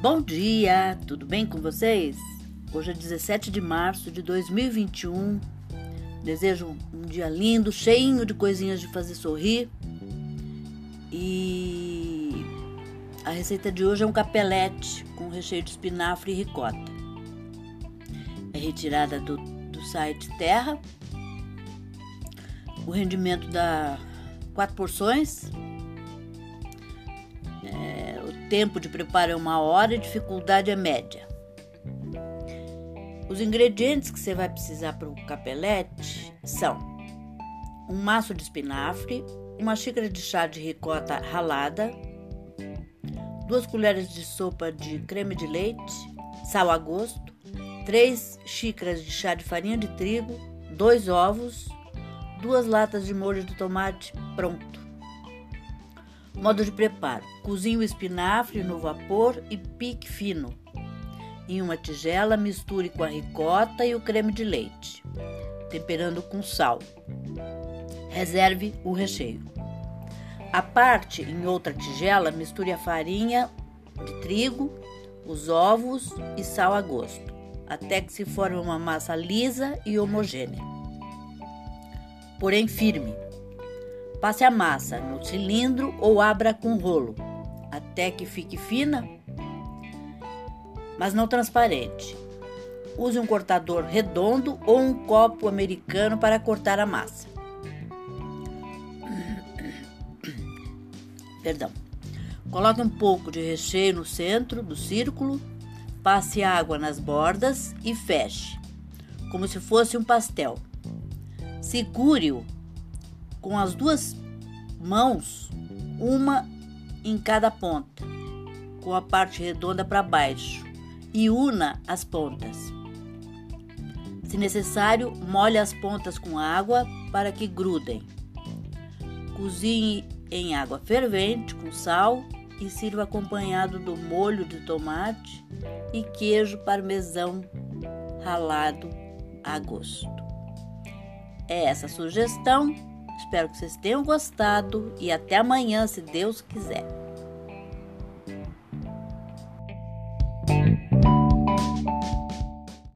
Bom dia, tudo bem com vocês? Hoje é 17 de março de 2021. Desejo um dia lindo, cheinho de coisinhas de fazer sorrir. E a receita de hoje é um capelete com recheio de espinafre e ricota. É retirada do, do site Terra. O rendimento dá quatro porções tempo de preparo é uma hora e dificuldade é média. Os ingredientes que você vai precisar para o capelete são um maço de espinafre, uma xícara de chá de ricota ralada, duas colheres de sopa de creme de leite, sal a gosto, três xícaras de chá de farinha de trigo, dois ovos, duas latas de molho de tomate pronto. Modo de preparo: cozinhe o espinafre no vapor e pique fino. Em uma tigela, misture com a ricota e o creme de leite, temperando com sal. Reserve o recheio. A parte, em outra tigela, misture a farinha de trigo, os ovos e sal a gosto, até que se forme uma massa lisa e homogênea. Porém firme. Passe a massa no cilindro ou abra com rolo, até que fique fina, mas não transparente. Use um cortador redondo ou um copo americano para cortar a massa. Perdão. Coloque um pouco de recheio no centro do círculo, passe água nas bordas e feche, como se fosse um pastel. Segure-o com as duas mãos, uma em cada ponta, com a parte redonda para baixo, e una as pontas. Se necessário, molhe as pontas com água para que grudem. Cozinhe em água fervente com sal e sirva acompanhado do molho de tomate e queijo parmesão ralado a gosto. É essa sugestão Espero que vocês tenham gostado e até amanhã, se Deus quiser.